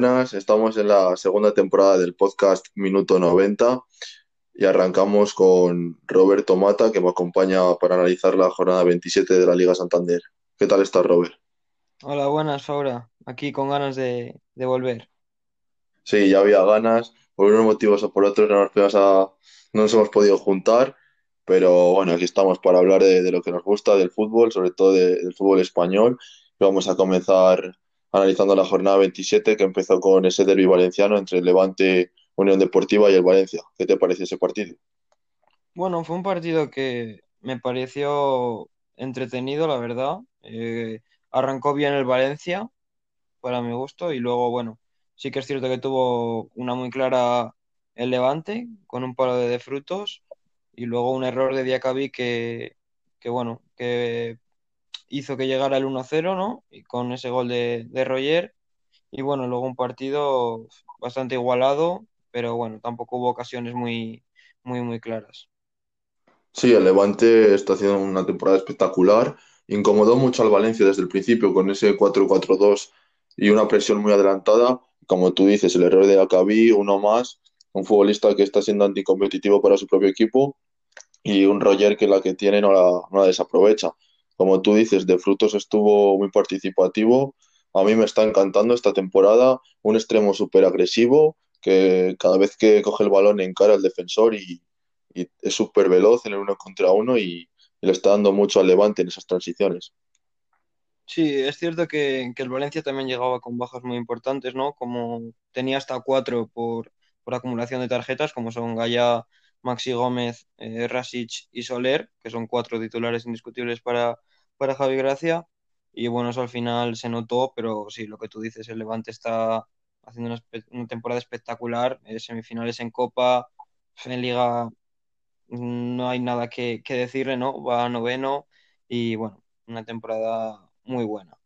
buenas. Estamos en la segunda temporada del podcast Minuto 90 y arrancamos con Roberto Mata, que me acompaña para analizar la jornada 27 de la Liga Santander. ¿Qué tal estás, Robert? Hola, buenas, Faura. Aquí con ganas de, de volver. Sí, ya había ganas. Por unos motivos o por otros no nos, a- no nos hemos podido juntar, pero bueno, aquí estamos para hablar de, de lo que nos gusta, del fútbol, sobre todo de- del fútbol español. Y vamos a comenzar analizando la jornada 27 que empezó con ese derbi valenciano entre el Levante, Unión Deportiva y el Valencia. ¿Qué te parece ese partido? Bueno, fue un partido que me pareció entretenido, la verdad. Eh, arrancó bien el Valencia, para mi gusto, y luego, bueno, sí que es cierto que tuvo una muy clara el Levante, con un palo de, de frutos, y luego un error de Diacabí que, que, bueno, que hizo que llegara el 1-0, ¿no? Y con ese gol de, de Roger. Y bueno, luego un partido bastante igualado, pero bueno, tampoco hubo ocasiones muy, muy, muy claras. Sí, el Levante está haciendo una temporada espectacular. Incomodó mucho al Valencia desde el principio con ese 4-4-2 y una presión muy adelantada. Como tú dices, el error de Acabí, uno más, un futbolista que está siendo anticompetitivo para su propio equipo y un Roger que la que tiene no la, no la desaprovecha. Como tú dices, de Frutos estuvo muy participativo. A mí me está encantando esta temporada. Un extremo súper agresivo que cada vez que coge el balón encara al defensor y, es súper veloz en el uno contra uno y, le está dando mucho al Levante en esas transiciones. Sí, es cierto que, el Valencia también llegaba con bajas muy importantes, ¿no? Como tenía hasta cuatro por, por acumulación de tarjetas, como son Gaya, Maxi Gómez, eh, Rasic y Soler, que son cuatro titulares indiscutibles para, para Javi Gracia. Y bueno, eso al final se notó, pero sí, lo que tú dices, el Levante está haciendo una, temporada espectacular, eh, semifinales en Copa, en Liga no hay nada que, que decirle, ¿no? Va a noveno y bueno, una temporada muy buena.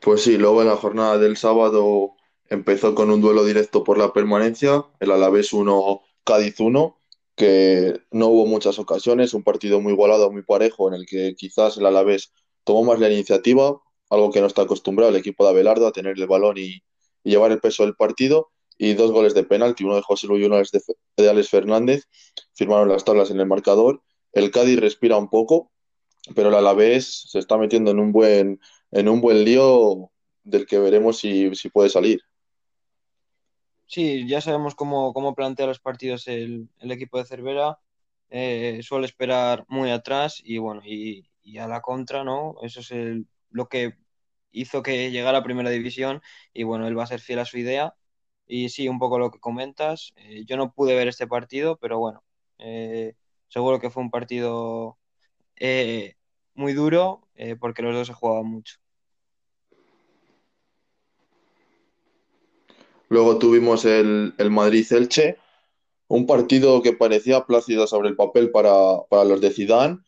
Pues sí, luego en la jornada del sábado empezó con un duelo directo por la permanencia, el Alavés uno Cádiz uno que no hubo muchas ocasiones, un partido muy igualado, muy parejo, en el que quizás el Alavés tomó más la iniciativa, algo que no está acostumbrado el equipo de Abelardo a tener el balón y, llevar el peso del partido, y dos goles de penalti, uno de José Luis y uno de Alex Fernández, firmaron las tablas en el marcador. El Cádiz respira un poco, pero el Alavés se está metiendo en un buen, en un buen lío del que veremos si, si puede salir. Sí, ya sabemos cómo, cómo plantea los partidos el, el equipo de Cervera. Eh, suele esperar muy atrás y bueno, y, y a la contra, ¿no? Eso es el- lo que hizo que llegara a Primera División y bueno, él va a ser fiel a su idea. Y sí, un poco lo que comentas. Eh, yo no pude ver este partido, pero bueno, eh, seguro que fue un partido eh, muy duro eh, porque los dos se jugaban mucho. Luego tuvimos el, el Madrid-Elche, un partido que parecía plácido sobre el papel para, para los de Zidane,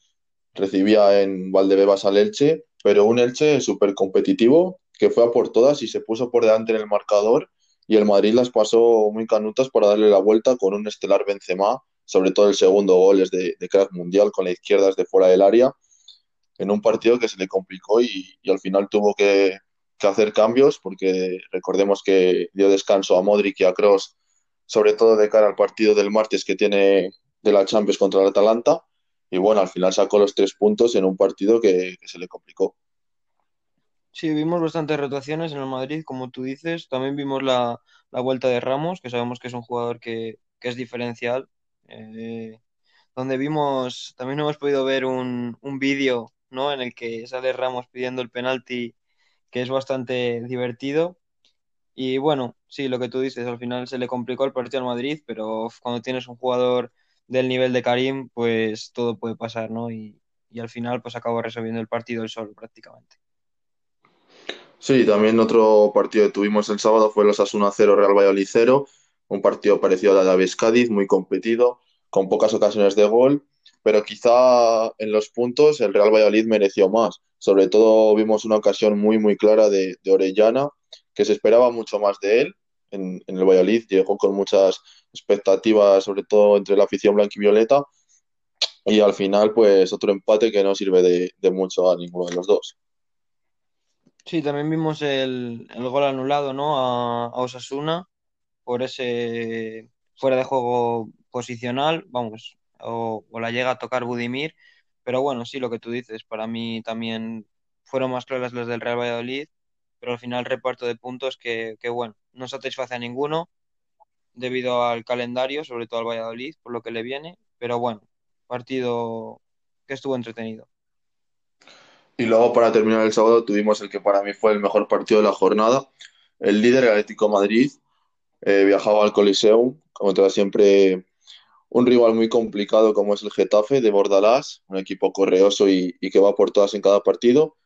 recibía en Valdebebas al Elche, pero un Elche súper competitivo que fue a por todas y se puso por delante en el marcador y el Madrid las pasó muy canutas para darle la vuelta con un estelar Benzema, sobre todo el segundo gol es de, de crack mundial con la izquierda desde fuera del área, en un partido que se le complicó y, y al final tuvo que, que hacer cambios porque recordemos que dio descanso a Modric y a Kroos, sobre todo de cara al partido del martes que tiene de la Champions contra el Atalanta y bueno, al final sacó los tres puntos en un partido que, que se le complicó. Sí, vimos bastantes rotaciones en el Madrid, como tú dices. También vimos la, la vuelta de Ramos, que sabemos que es un jugador que, que es diferencial. Eh, donde vimos, también hemos podido ver un, un vídeo, ¿no? En el que sale Ramos pidiendo el penalti, que es bastante divertido. Y bueno, sí, lo que tú dices, al final se le complicó el partido al Madrid, pero cuando tienes un jugador del nivel de Karim, pues todo puede pasar, ¿no? Y, y al final, pues acabó resolviendo el partido él solo prácticamente. Sí, también otro partido que tuvimos el sábado fue los Asuna cero Real Valladolid cero un partido parecido al Alavés Cádiz, muy competido, con pocas ocasiones de gol, pero quizá en los puntos el Real Valladolid mereció más. Sobre todo vimos una ocasión muy, muy clara de, de Orellana, que se esperaba mucho más de él en, en el Valladolid, llegó con muchas expectativas, sobre todo entre la afición blanquivioleta, y al final, pues otro empate que no sirve de, de mucho a ninguno de los dos. Sí, también vimos el, el gol anulado, ¿no? A, a Osasuna por ese fuera de juego posicional, vamos, o, o la llega a tocar Budimir, pero bueno, sí, lo que tú dices, para mí también fueron más claras las del Real Valladolid, pero al final reparto de puntos que, que bueno, no satisface a ninguno debido al calendario, sobre todo al Valladolid, por lo que le viene, pero bueno, partido que estuvo entretenido. Y luego para terminar el sábado tuvimos el que para mí fue el mejor partido de la jornada. El líder, el Atlético Madrid, eh, viajaba al Coliseum contra siempre un rival muy complicado como es el Getafe de Bordalás, un equipo correoso y, que va por todas en cada partido.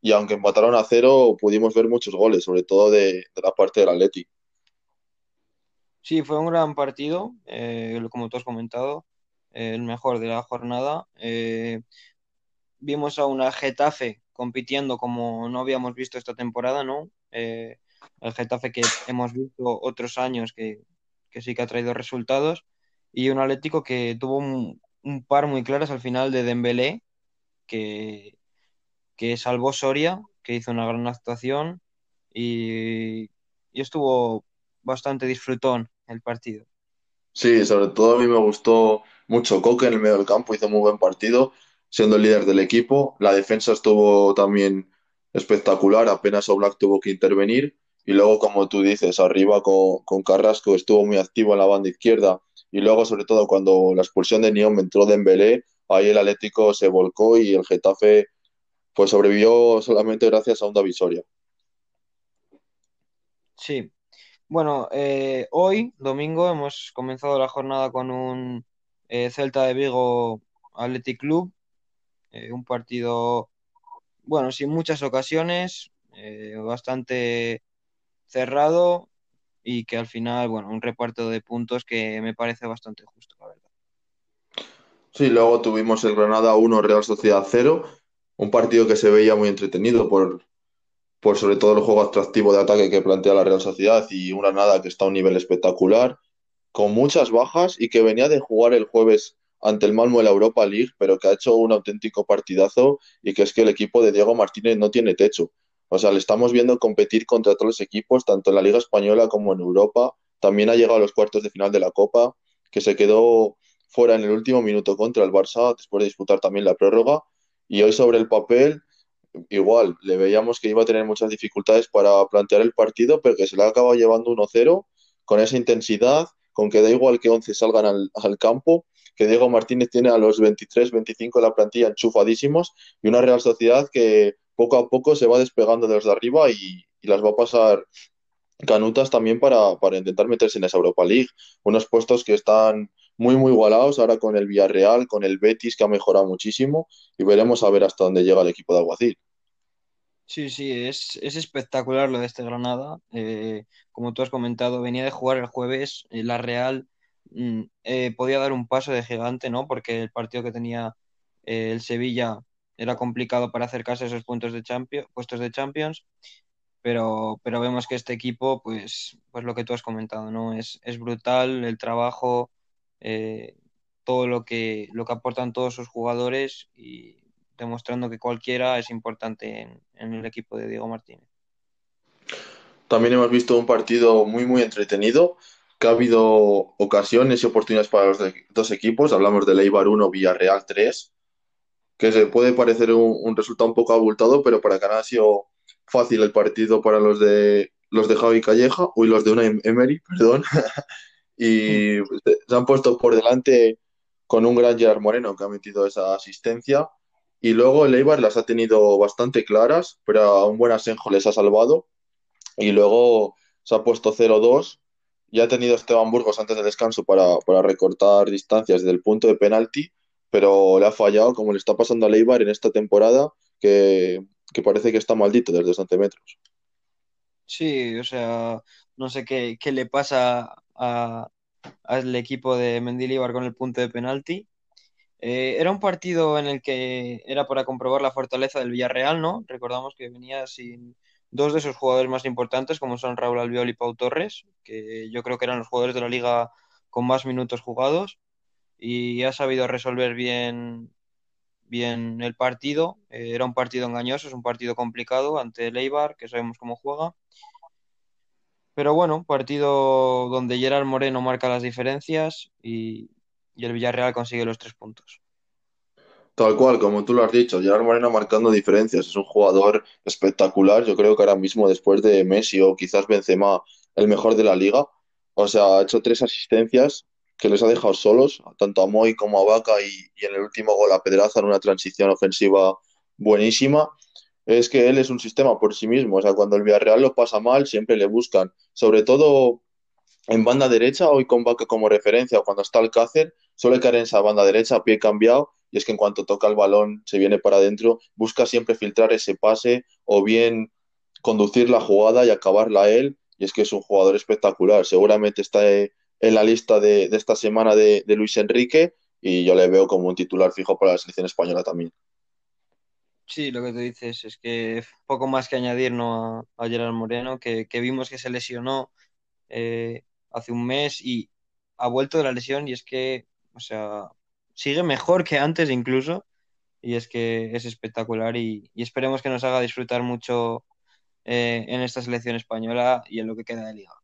Y aunque empataron a cero, pudimos ver muchos goles, sobre todo de, la parte del Atleti. Sí, fue un gran partido, eh, como tú has comentado, eh, el mejor de la jornada. Eh, vimos a una Getafe compitiendo como no habíamos visto esta temporada, ¿no? Eh, el Getafe que hemos visto otros años que sí que ha traído resultados y un Atlético que tuvo un, par muy claras al final de Dembélé que, que salvó Soria, que hizo una gran actuación y, y estuvo bastante disfrutón el partido. Sí, sobre todo a mí me gustó mucho Coque en el medio del campo, hizo muy buen partido, siendo el líder del equipo. La defensa estuvo también espectacular, apenas Oblak tuvo que intervenir. Y luego, como tú dices, arriba con, con Carrasco estuvo muy activo en la banda izquierda. Y luego, sobre todo, cuando la expulsión de Niom entró Dembélé, ahí el Atlético se volcó y el Getafe pues sobrevivió solamente gracias a un David Soria. Sí, bueno, eh, hoy, domingo, hemos comenzado la jornada con un eh, Celta de Vigo Athletic Club, eh, un partido, bueno, sin muchas ocasiones, eh, bastante cerrado y que al final, bueno, un reparto de puntos que me parece bastante justo, la verdad. Sí, luego tuvimos el Granada uno Real Sociedad cero un partido que se veía muy entretenido por, por sobre todo el juego atractivo de ataque que plantea la Real Sociedad y un Granada que está a un nivel espectacular, con muchas bajas y que venía de jugar el jueves ante el Malmo en la Europa League, pero que ha hecho un auténtico partidazo y que es que el equipo de Diego Martínez no tiene techo. O sea, le estamos viendo competir contra todos los equipos, tanto en la Liga Española como en Europa. También ha llegado a los cuartos de final de la Copa, que se quedó fuera en el último minuto contra el Barça, después de disputar también la prórroga. Y hoy sobre el papel igual, le veíamos que iba a tener muchas dificultades para plantear el partido, pero que se le ha acabado llevando 1-0 con esa intensidad, con que da igual que 11 salgan al, al, campo, que Diego Martínez tiene a los 23, 25 de la plantilla enchufadísimos y una Real Sociedad que poco a poco se va despegando de los de arriba y, las va a pasar canutas también para, para, intentar meterse en esa Europa League. Unos puestos que están muy, muy igualados ahora con el Villarreal, con el Betis, que ha mejorado muchísimo, y veremos a ver hasta dónde llega el equipo de Alguacil. Sí, sí, es, es espectacular lo de este Granada. Eh, como tú has comentado, venía de jugar el jueves, eh, la Real mm, eh, podía dar un paso de gigante, ¿no? Porque el partido que tenía el Sevilla era complicado para acercarse a esos puntos de champion, puestos de Champions pero, pero vemos que este equipo, pues, pues lo que tú has comentado, ¿no? Es, es brutal el trabajo, eh, todo lo que, lo que aportan todos sus jugadores y demostrando que cualquiera es importante en, el equipo de Diego Martínez. También hemos visto un partido muy, muy entretenido, que ha habido ocasiones y oportunidades para los dos equipos. Hablamos de Eibar 1, Villarreal 3, que se puede parecer un, resultado un poco abultado, pero para Canal ha sido fácil el partido para los de los de Javi Calleja, uy, los de una Emery, perdón, y se han puesto por delante con un gran Gerard Moreno que ha metido esa asistencia. Y luego el Eibar las ha tenido bastante claras, pero a un buen Asenjo les ha salvado. Y luego se ha puesto 0-2. Ya ha tenido Esteban Burgos antes del descanso para, para recortar distancias desde el punto de penalti, pero le ha fallado, como le está pasando al Eibar en esta temporada, que que parece que está maldito desde 11 metros. Sí, o sea, no sé qué, qué le pasa a, al equipo de Mendilibar con el punto de penalti. Eh, era un partido en el que era para comprobar la fortaleza del Villarreal, ¿no? Recordamos que venía sin dos de sus jugadores más importantes, como son Raúl Albiol y Pau Torres, que yo creo que eran los jugadores de la liga con más minutos jugados, y ha sabido resolver bien bien el partido. Eh, era un partido engañoso, es un partido complicado ante el Eibar, que sabemos cómo juega. Pero bueno, partido donde Gerard Moreno marca las diferencias y, y el Villarreal consigue los tres puntos. Tal cual, como tú lo has dicho, Gerard Moreno marcando diferencias, es un jugador espectacular, yo creo que ahora mismo después de Messi o quizás Benzema, el mejor de la liga, o sea, ha hecho tres asistencias que les ha dejado solos, tanto a Moy como a Vaca y, en el último gol a Pedraza en una transición ofensiva buenísima. Es que él es un sistema por sí mismo, o sea, cuando el Villarreal lo pasa mal, siempre le buscan, sobre todo en banda derecha, hoy con Vaca como referencia, cuando está Alcácer, suele caer en esa banda derecha a pie cambiado, y es que en cuanto toca el balón, se viene para adentro, busca siempre filtrar ese pase o bien conducir la jugada y acabarla él, y es que es un jugador espectacular. Seguramente está eh, en la lista de, esta semana de, Luis Enrique, y yo le veo como un titular fijo para la selección española también. Sí, lo que tú dices es que poco más que añadir ¿no? a, Gerard Moreno, que, vimos que se lesionó eh, hace un mes y ha vuelto de la lesión y es que, o sea, sigue mejor que antes incluso y es que es espectacular y, y esperemos que nos haga disfrutar mucho eh, en esta selección española y en lo que queda de liga.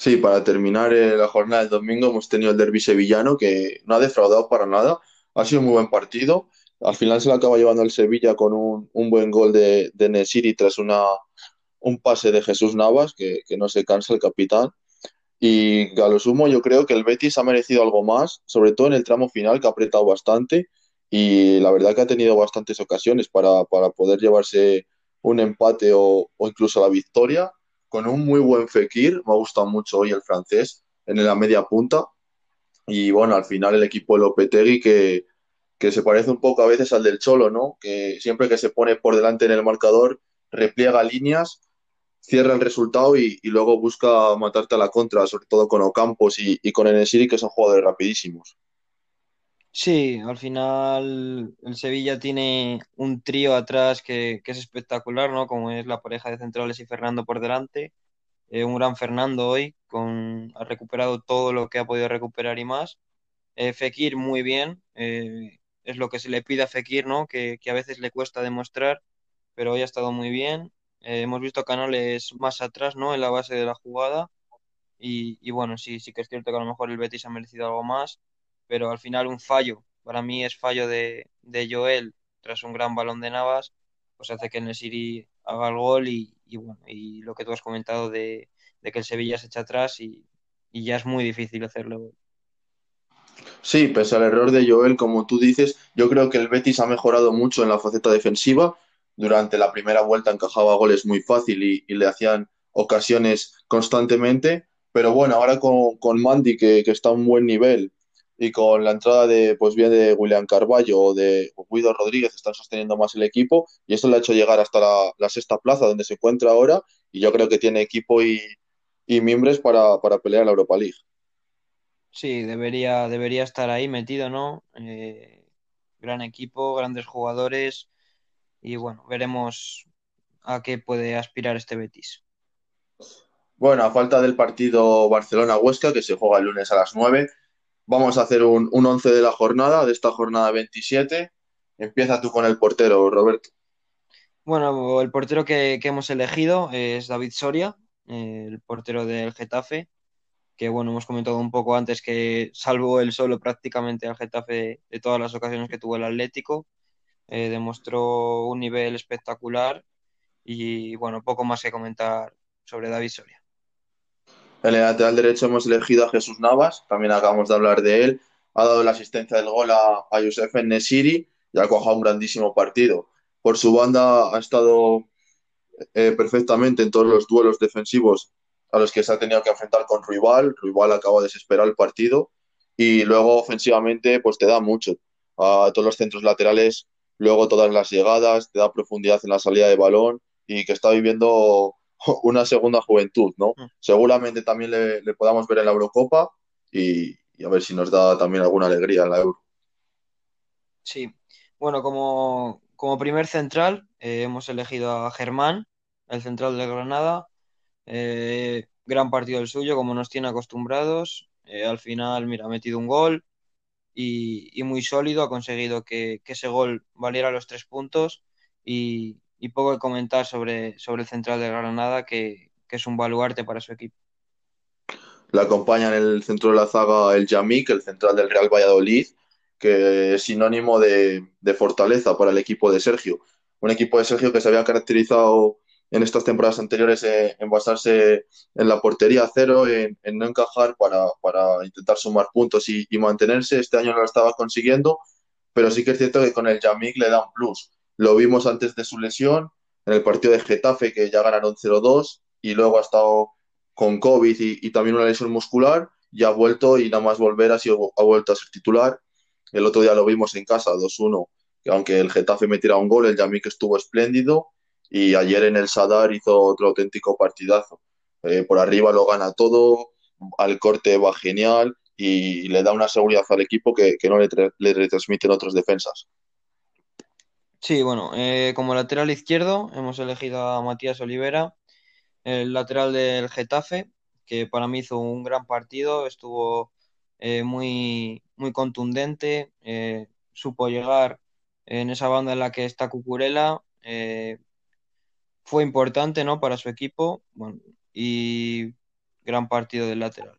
Sí, para terminar eh, la jornada del domingo hemos tenido el derbi sevillano que no ha defraudado para nada. Ha sido un muy buen partido. Al final se lo acaba llevando el Sevilla con un, un buen gol de, de Nesiri tras una, un pase de Jesús Navas, que, que no se cansa el capitán. Y a lo sumo yo creo que el Betis ha merecido algo más, sobre todo en el tramo final que ha apretado bastante y la verdad que ha tenido bastantes ocasiones para, para poder llevarse un empate o, o incluso la victoria con un muy buen Fekir, me ha gustado mucho hoy el francés en la media punta y bueno, al final el equipo de Lopetegui que, que se parece un poco a veces al del Cholo, ¿no? Que siempre que se pone por delante en el marcador repliega líneas cierra el resultado y, luego busca matarte a la contra, sobre todo con Ocampos y, y con Enesiri, que son jugadores rapidísimos. Sí, al final el Sevilla tiene un trío atrás que, es espectacular, ¿no? Como es la pareja de centrales y Fernando por delante. Eh, un gran Fernando hoy, con, ha recuperado todo lo que ha podido recuperar y más. Eh, Fekir muy bien, eh, es lo que se le pide a Fekir, ¿no? Que, que, a veces le cuesta demostrar, pero hoy ha estado muy bien. Eh, hemos visto Canales más atrás, ¿no? En la base de la jugada. Y, y, bueno, sí, sí que es cierto que a lo mejor el Betis ha merecido algo más, pero al final un fallo, para mí es fallo de, de Joel tras un gran balón de Navas, pues hace que el Nesiri haga el gol y, y, bueno, y lo que tú has comentado de, de que el Sevilla se echa atrás y, y ya es muy difícil hacerlo. Sí, pese al error de Joel, como tú dices, yo creo que el Betis ha mejorado mucho en la faceta defensiva. Durante la primera vuelta encajaba goles muy fácil y, y le hacían ocasiones constantemente. Pero bueno, ahora con, con Mandy, que, que, está a un buen nivel, y con la entrada de, pues bien, de William Carballo o de Guido Rodríguez, están sosteniendo más el equipo. Y esto le ha hecho llegar hasta la, la sexta plaza, donde se encuentra ahora. Y yo creo que tiene equipo y, y miembros para, para pelear en la Europa League. Sí, debería, debería estar ahí metido, ¿no? Eh, gran equipo, grandes jugadores y bueno, veremos a qué puede aspirar este Betis. Bueno, a falta del partido Barcelona-Huesca, que se juega el lunes a las 9, vamos a hacer un, un once de la jornada, de esta jornada 27. Empieza tú con el portero, Roberto. Bueno, el portero que, hemos elegido es David Soria, el portero del Getafe que bueno, hemos comentado un poco antes que salvo él solo prácticamente al Getafe de, de todas las ocasiones que tuvo el Atlético, eh, demostró un nivel espectacular y bueno, poco más que comentar sobre David Soria. En el lateral derecho hemos elegido a Jesús Navas, también acabamos de hablar de él, ha dado la asistencia del gol a, a Youssef Nesiri y ha cojado un grandísimo partido. Por su banda ha estado eh, perfectamente en todos los duelos defensivos a los que se ha tenido que enfrentar con Rival. Rival acaba de desesperar el partido y luego ofensivamente pues te da mucho. A todos los centros laterales, luego todas las llegadas, te da profundidad en la salida de balón y que está viviendo una segunda juventud, ¿no? Mm. Seguramente también le, le, podamos ver en la Eurocopa y, y, a ver si nos da también alguna alegría en la Euro. Sí, bueno, como, como primer central eh, hemos elegido a Germán, el central de Granada, eh, gran partido el suyo, como nos tiene acostumbrados. Eh, al final, mira, ha metido un gol. y, muy sólido, ha conseguido que, ese gol valiera los tres puntos y, poco que comentar sobre, sobre el central de Granada, que, que es un baluarte para su equipo. La acompaña en el centro de la zaga el Yamik, el central del Real Valladolid, que es sinónimo de, de, fortaleza para el equipo de Sergio. Un equipo de Sergio que se había caracterizado en estas temporadas anteriores en basarse en la portería cero, en, en no encajar para, para, intentar sumar puntos y, y, mantenerse. Este año no lo estaba consiguiendo, pero sí que es cierto que con el Yamik le da un plus. Lo vimos antes de su lesión, en el partido de Getafe, que ya ganaron 0-2, y luego ha estado con COVID y, también una lesión muscular, y ha vuelto y nada más volver ha, sido, ha vuelto a ser titular. El otro día lo vimos en casa, 2-1, que aunque el Getafe metiera un gol, el Yamik estuvo espléndido y ayer en el Sadar hizo otro auténtico partidazo. Eh, por arriba lo gana todo, al corte va genial y, le da una seguridad al equipo que, que no le, le, retransmiten otros defensas. Sí, bueno, eh, como lateral izquierdo hemos elegido a Matías Olivera, el lateral del Getafe, que para mí hizo un gran partido, estuvo eh, muy, muy contundente, eh, supo llegar en esa banda en la que está Cucurella, fue importante ¿no? para su equipo bueno, y gran partido del lateral.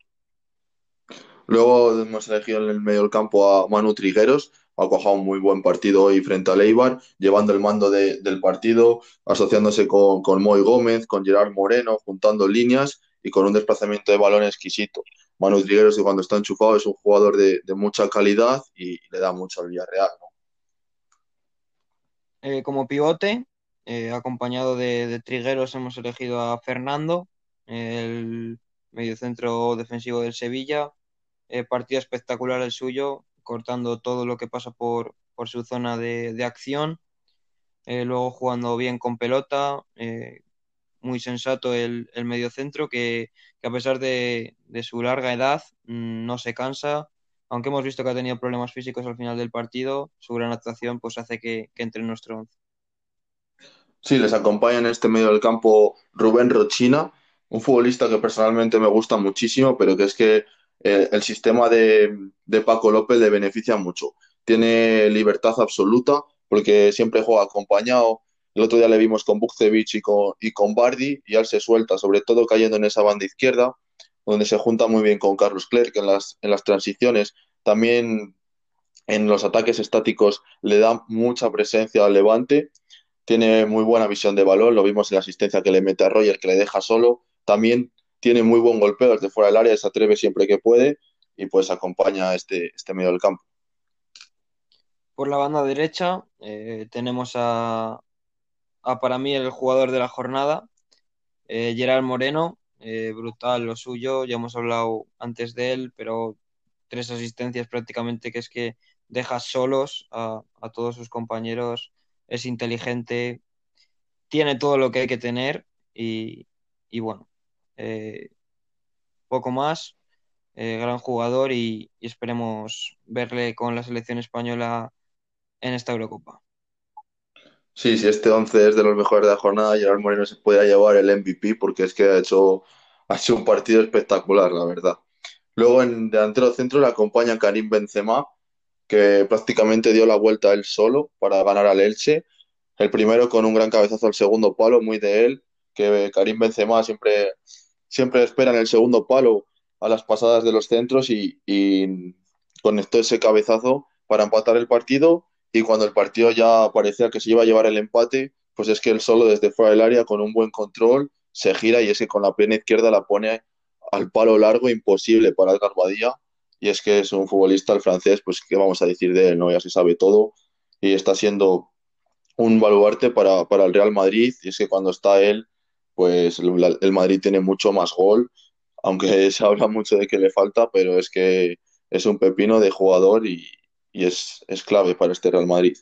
Luego hemos elegido en el medio del campo a Manu Trigueros, ha cojado un muy buen partido hoy frente a Leibar, llevando el mando de, del partido, asociándose con, con Moy Gómez, con Gerard Moreno, juntando líneas y con un desplazamiento de balón exquisito. Manu Trigueros, que cuando está enchufado, es un jugador de, de mucha calidad y le da mucho al Villarreal. Eh, como pivote, eh, acompañado de, de, Trigueros, hemos elegido a Fernando, el mediocentro defensivo del Sevilla. Eh, partido espectacular el suyo, cortando todo lo que pasa por, por su zona de, de acción. Eh, luego jugando bien con pelota, eh, muy sensato el, el mediocentro que, que, a pesar de, de su larga edad mmm, no se cansa. Aunque hemos visto que ha tenido problemas físicos al final del partido, su gran actuación pues hace que, que entre en nuestro once. Sí, les acompaña en este medio del campo Rubén Rochina, un futbolista que personalmente me gusta muchísimo, pero que es que el sistema de, de, Paco López le beneficia mucho. Tiene libertad absoluta porque siempre juega acompañado. El otro día le vimos con Bukcevic y con, y con Bardi y él se suelta, sobre todo cayendo en esa banda izquierda, donde se junta muy bien con Carlos Clerc en las, en las transiciones. También en los ataques estáticos le da mucha presencia al levante tiene muy buena visión de balón, lo vimos en la asistencia que le mete a Roger, que le deja solo, también tiene muy buen golpeo desde fuera del área, se atreve siempre que puede y pues acompaña a este, este medio del campo. Por la banda derecha eh, tenemos a, a, para mí, el jugador de la jornada, eh, Gerard Moreno, eh, brutal lo suyo, ya hemos hablado antes de él, pero tres asistencias prácticamente que es que deja solos a, todos sus compañeros es inteligente, tiene todo lo que hay que tener y bueno, eh, poco más, eh, gran jugador y, esperemos verle con la selección española en esta Eurocopa. Sí, si este 11 es de los mejores de la jornada, Gerard Moreno se puede llevar el MVP porque es que ha hecho, ha hecho un partido espectacular, la verdad. Luego en delantero centro le acompaña Karim Benzema, que prácticamente dio la vuelta él solo para ganar al Elche. El primero con un gran cabezazo al segundo palo, muy de él, que Karim Benzema siempre, siempre espera en el segundo palo a las pasadas de los centros y, y conectó ese cabezazo para empatar el partido. Y cuando el partido ya parecía que se iba a llevar el empate, pues es que él solo desde fuera del área con un buen control se gira y es que con la pierna izquierda la pone al palo largo imposible para Edgar Badía. Y es que es un futbolista el francés, pues qué vamos a decir de él, ¿no? Ya se sabe todo. Y está siendo un baluarte para, para el Real Madrid. Y es que cuando está él, pues el, Madrid tiene mucho más gol, aunque se habla mucho de que le falta, pero es que es un pepino de jugador y, y es, es, clave para este Real Madrid.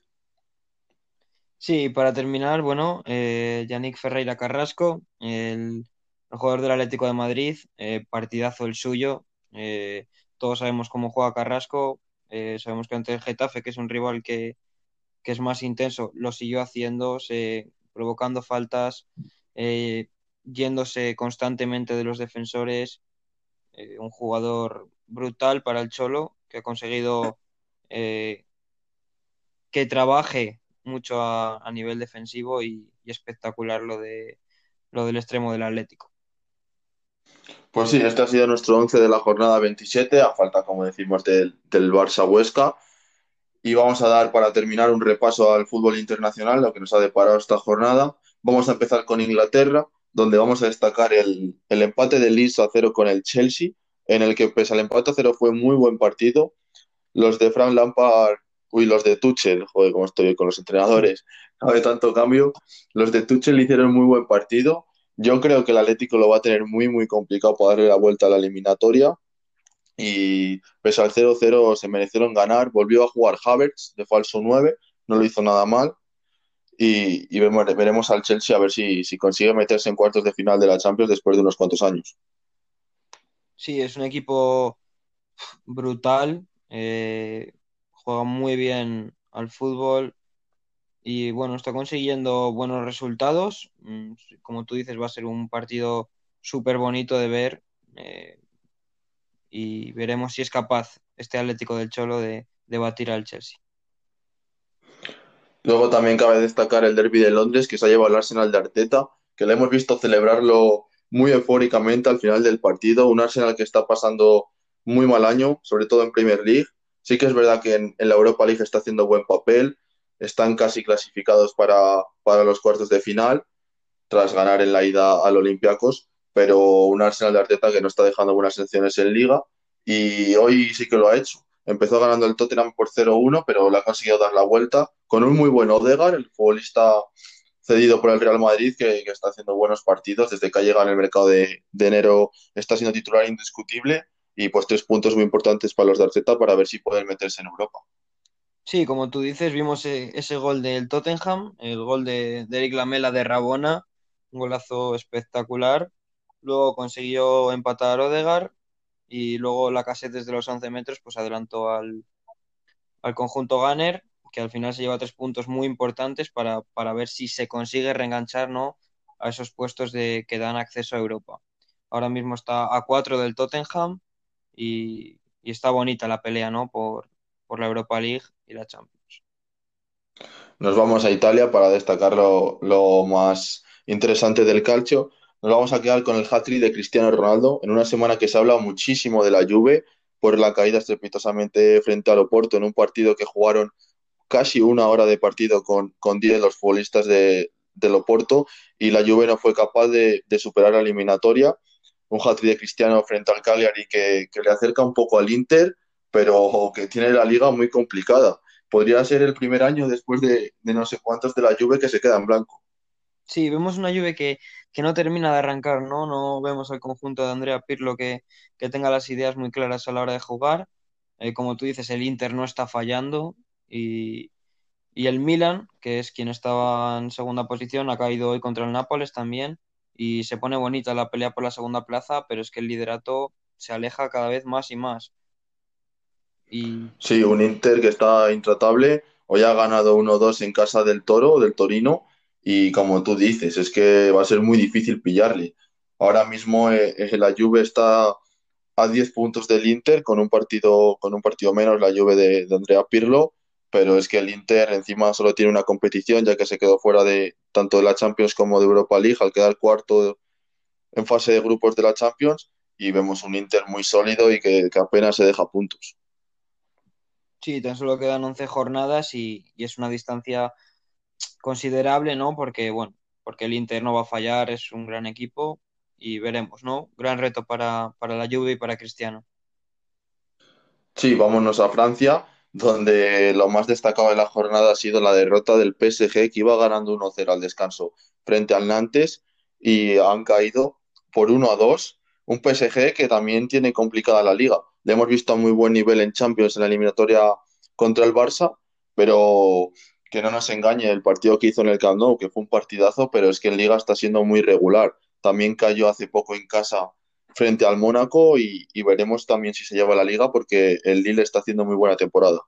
Sí, para terminar, bueno, eh, Yannick Ferreira Carrasco, el, el, jugador del Atlético de Madrid, eh, partidazo el suyo, eh, todos sabemos cómo juega Carrasco, eh, sabemos que ante el Getafe, que es un rival que, que es más intenso, lo siguió haciendo, se, provocando faltas, eh, yéndose constantemente de los defensores, eh, un jugador brutal para el Cholo, que ha conseguido eh, que trabaje mucho a, nivel defensivo y, y espectacular lo, de, lo del extremo del Atlético. Pues sí, este ha sido nuestro 11 de la jornada 27, a falta, como decimos, del, del Barça Huesca. Y vamos a dar para terminar un repaso al fútbol internacional, lo que nos ha deparado esta jornada. Vamos a empezar con Inglaterra, donde vamos a destacar el, el empate de Leeds a cero con el Chelsea, en el que pese al empate a cero fue muy buen partido. Los de Frank Lampard, uy, los de Tuchel, joder, como estoy con los entrenadores, no hay tanto cambio. Los de Tuchel hicieron muy buen partido. Yo creo que el Atlético lo va a tener muy, muy complicado para darle la vuelta a la eliminatoria y pese al 0-0 se merecieron ganar. Volvió a jugar Havertz de falso 9, no lo hizo nada mal. Y, y veremos al Chelsea a ver si, si consigue meterse en cuartos de final de la Champions después de unos cuantos años. Sí, es un equipo brutal, eh, juega muy bien al fútbol y bueno, está consiguiendo buenos resultados. Mm, Como tú dices, va a ser un partido súper bonito de ver eh, y veremos si es capaz este Atlético del Cholo de, de batir al Chelsea. Luego también cabe destacar el Derby de Londres que se ha llevado el Arsenal de Arteta, que le hemos visto celebrarlo muy eufóricamente al final del partido. Un Arsenal que está pasando muy mal año, sobre todo en Premier League. Sí que es verdad que en, en la Europa League está haciendo buen papel, están casi clasificados para, para los cuartos de final, tras ganar en la ida al Olympiacos, pero un Arsenal de Arteta que no está dejando buenas sensaciones en Liga y hoy sí que lo ha hecho. Empezó ganando el Tottenham por 0-1, pero le ha conseguido dar la vuelta con un muy buen Odegaard, el futbolista cedido por el Real Madrid, que, está haciendo buenos partidos. Desde que ha llegado en el mercado de, enero está siendo titular indiscutible y pues tres puntos muy importantes para los de Arteta para ver si pueden meterse en Europa. Sí, como tú dices, vimos eh, ese gol del Tottenham, el gol de, Eric Lamela de Rabona, un golazo espectacular. Luego consiguió empatar a Odegaard y luego la desde los 11 metros pues adelantó al, al conjunto Gunner, que al final se lleva tres puntos muy importantes para, para ver si se consigue reenganchar, ¿no? a esos puestos de, que dan acceso a Europa. Ahora mismo está a 4 del Tottenham y, y está bonita la pelea ¿no? por, por la Europa League y la Champions. Nos vamos a Italia para destacar lo, lo más interesante del calcio. Nos vamos a quedar con el hat-trick de Cristiano Ronaldo en una semana que se ha hablado muchísimo de la Juve por la caída estrepitosamente frente al Oporto en un partido que jugaron casi una hora de partido con, con 10 de los futbolistas de, del Oporto y la Juve no fue capaz de, de superar la eliminatoria. Un hat-trick de Cristiano frente al Cagliari que, que le acerca un poco al Inter, pero que tiene la liga muy complicada. Podría ser el primer año después de, de no sé cuántos de la Juve que se queda en blanco. Sí, vemos una Juve que, que no termina de arrancar, ¿no? No vemos al conjunto de Andrea Pirlo que, que tenga las ideas muy claras a la hora de jugar. Eh, como tú dices, el Inter no está fallando y, el Milan, que es quien estaba en segunda posición, ha caído hoy contra el Nápoles también y se pone bonita la pelea por la segunda plaza, pero es que el liderato se aleja cada vez más y más. Sí, un Inter que está intratable. Hoy ha ganado 1-2 en casa del Toro, del Torino, y como tú dices, es que va a ser muy difícil pillarle. Ahora mismo eh, eh, la Juve está a 10 puntos del Inter con un partido, con un partido menos la Juve de, de Andrea Pirlo, pero es que el Inter encima solo tiene una competición ya que se quedó fuera de tanto de la Champions como de Europa League al quedar cuarto en fase de grupos de la Champions y vemos un Inter muy sólido y que, que apenas se deja puntos. sí, tan solo quedan 11 jornadas y, y es una distancia considerable, ¿no? Porque, bueno, porque el Inter no va a fallar, es un gran equipo y veremos, ¿no? Gran reto para, para la Juve y para Cristiano. Sí, vámonos a Francia, donde lo más destacado de la jornada ha sido la derrota del PSG, que iba ganando 1-0 al descanso frente al Nantes y han caído por 1-2. Un PSG que también tiene complicada la liga. Le hemos visto a muy buen nivel en Champions en la eliminatoria contra el Barça, pero que no nos engañe el partido que hizo en el Camp Nou, que fue un partidazo, pero es que en liga está siendo muy regular. También cayó hace poco en casa frente al Mónaco y, veremos también si se lleva la liga porque el Lille está haciendo muy buena temporada.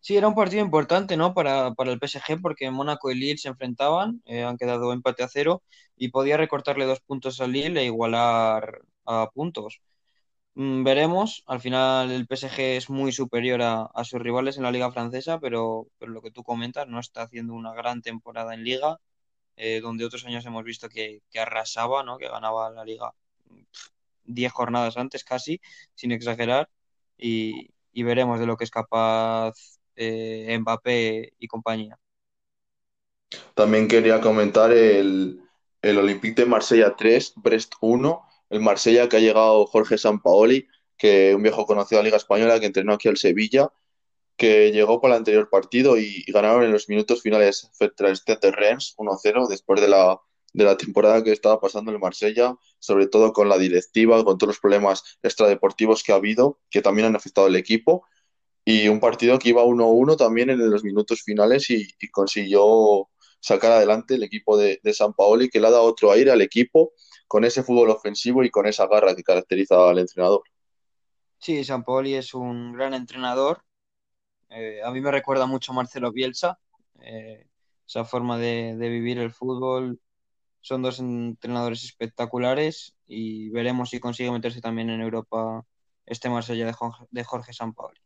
Sí, era un partido importante, ¿no? Para, para el PSG, porque Mónaco y Lille se enfrentaban, eh, han quedado empate a cero y podía recortarle dos puntos al Lille e igualar a puntos. Mm, veremos. Al final el PSG es muy superior a, a sus rivales en la liga francesa, pero, pero lo que tú comentas, no está haciendo una gran temporada en liga, eh, donde otros años hemos visto que, que arrasaba, ¿no? Que ganaba la liga 10 jornadas antes casi, sin exagerar, y, y veremos de lo que es capaz eh, Mbappé y compañía. También quería comentar el, el Olympique de Marsella 3, Brest uno el Marsella que ha llegado Jorge Sampaoli, que un viejo conocido de la Liga Española que entrenó aquí al Sevilla, que llegó para el anterior partido y, ganaron en los minutos finales frente de Reims 1-0 después de la, de la temporada que estaba pasando en el Marsella, sobre todo con la directiva, con todos los problemas extradeportivos que ha habido, que también han afectado al equipo y un partido que iba 1-1 también en los minutos finales y, consiguió sacar adelante el equipo de, San Paoli, que le ha dado otro aire al equipo con ese fútbol ofensivo y con esa garra que caracteriza al entrenador. Sí, Sampaoli es un gran entrenador. Eh, a mí me recuerda mucho a Marcelo Bielsa, eh, esa forma de vivir el fútbol. Son dos entrenadores espectaculares y veremos si consigue meterse también en Europa este Marsella de Jorge, de Jorge Sampaoli.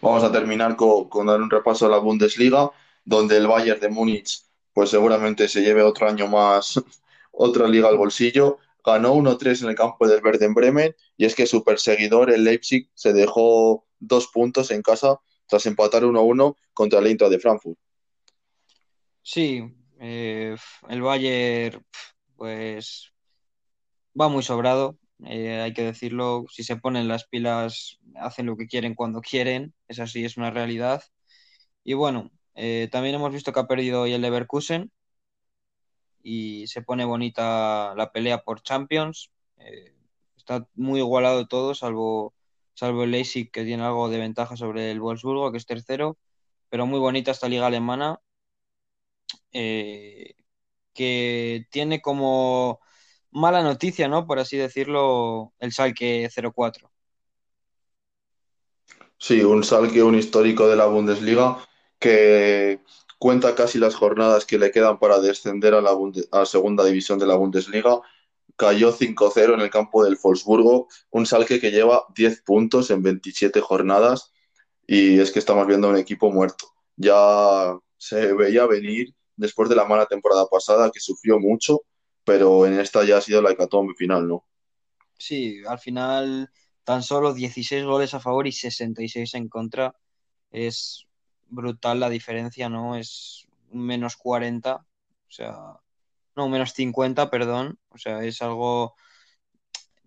Vamos a terminar con, con dar un repaso a la Bundesliga, donde el Bayern de Múnich pues seguramente se lleve otro año más otra liga al bolsillo. Ganó 1-3 en el campo del Verde en Bremen y es que su perseguidor, el Leipzig, se dejó dos puntos en casa tras empatar 1-1 contra el Eintracht de Frankfurt. Sí, eh, el Bayern pues va muy sobrado, eh, hay que decirlo. Si se ponen las pilas, hacen lo que quieren cuando quieren, es así, es una realidad. Y bueno, eh, también hemos visto que ha perdido hoy el Leverkusen y se pone bonita la pelea por Champions. Está muy igualado todo, salvo, salvo el Leipzig, que tiene algo de ventaja sobre el Wolfsburgo, que es tercero, pero muy bonita esta liga alemana, eh, que tiene como mala noticia, ¿no? Por así decirlo, el Schalke 04. Sí, un Schalke, un histórico de la Bundesliga que cuenta casi las jornadas que le quedan para descender a la, segunda división de la Bundesliga. Cayó 5-0 en el campo del Wolfsburgo, un Schalke que lleva 10 puntos en 27 jornadas y es que estamos viendo un equipo muerto. Ya se veía venir después de la mala temporada pasada que sufrió mucho, pero en esta ya ha sido la hecatombe final, ¿no? Sí, al final tan solo 16 goles a favor y 66 en contra. Es brutal la diferencia, ¿no? Es menos 40, o sea, no, menos 50, perdón. O sea, es algo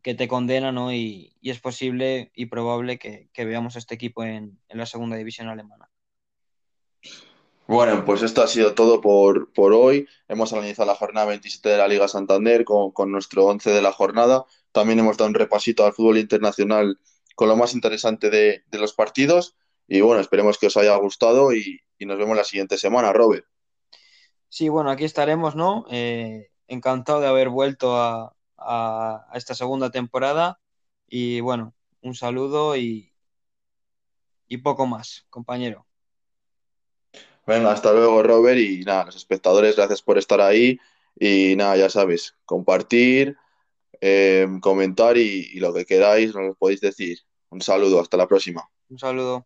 que te condena, ¿no? Y, es posible y probable que, que veamos a este equipo en la segunda división alemana. Bueno, pues esto ha sido todo por, por hoy. Hemos analizado la jornada 27 de la Liga Santander con, con nuestro 11 de la jornada. También hemos dado un repasito al fútbol internacional con lo más interesante de, de los partidos. Y bueno, esperemos que os haya gustado y, y nos vemos la siguiente semana, Robert. Sí, bueno, aquí estaremos, ¿no? Eh, encantado de haber vuelto a, a, a esta segunda temporada y bueno, un saludo y, y poco más, compañero. Venga, hasta luego, Robert. Y nada, los espectadores, gracias por estar ahí. Y nada, ya sabéis, compartir, eh, comentar y, y lo que queráis, nos lo podéis decir. Un saludo, hasta la próxima. Un saludo.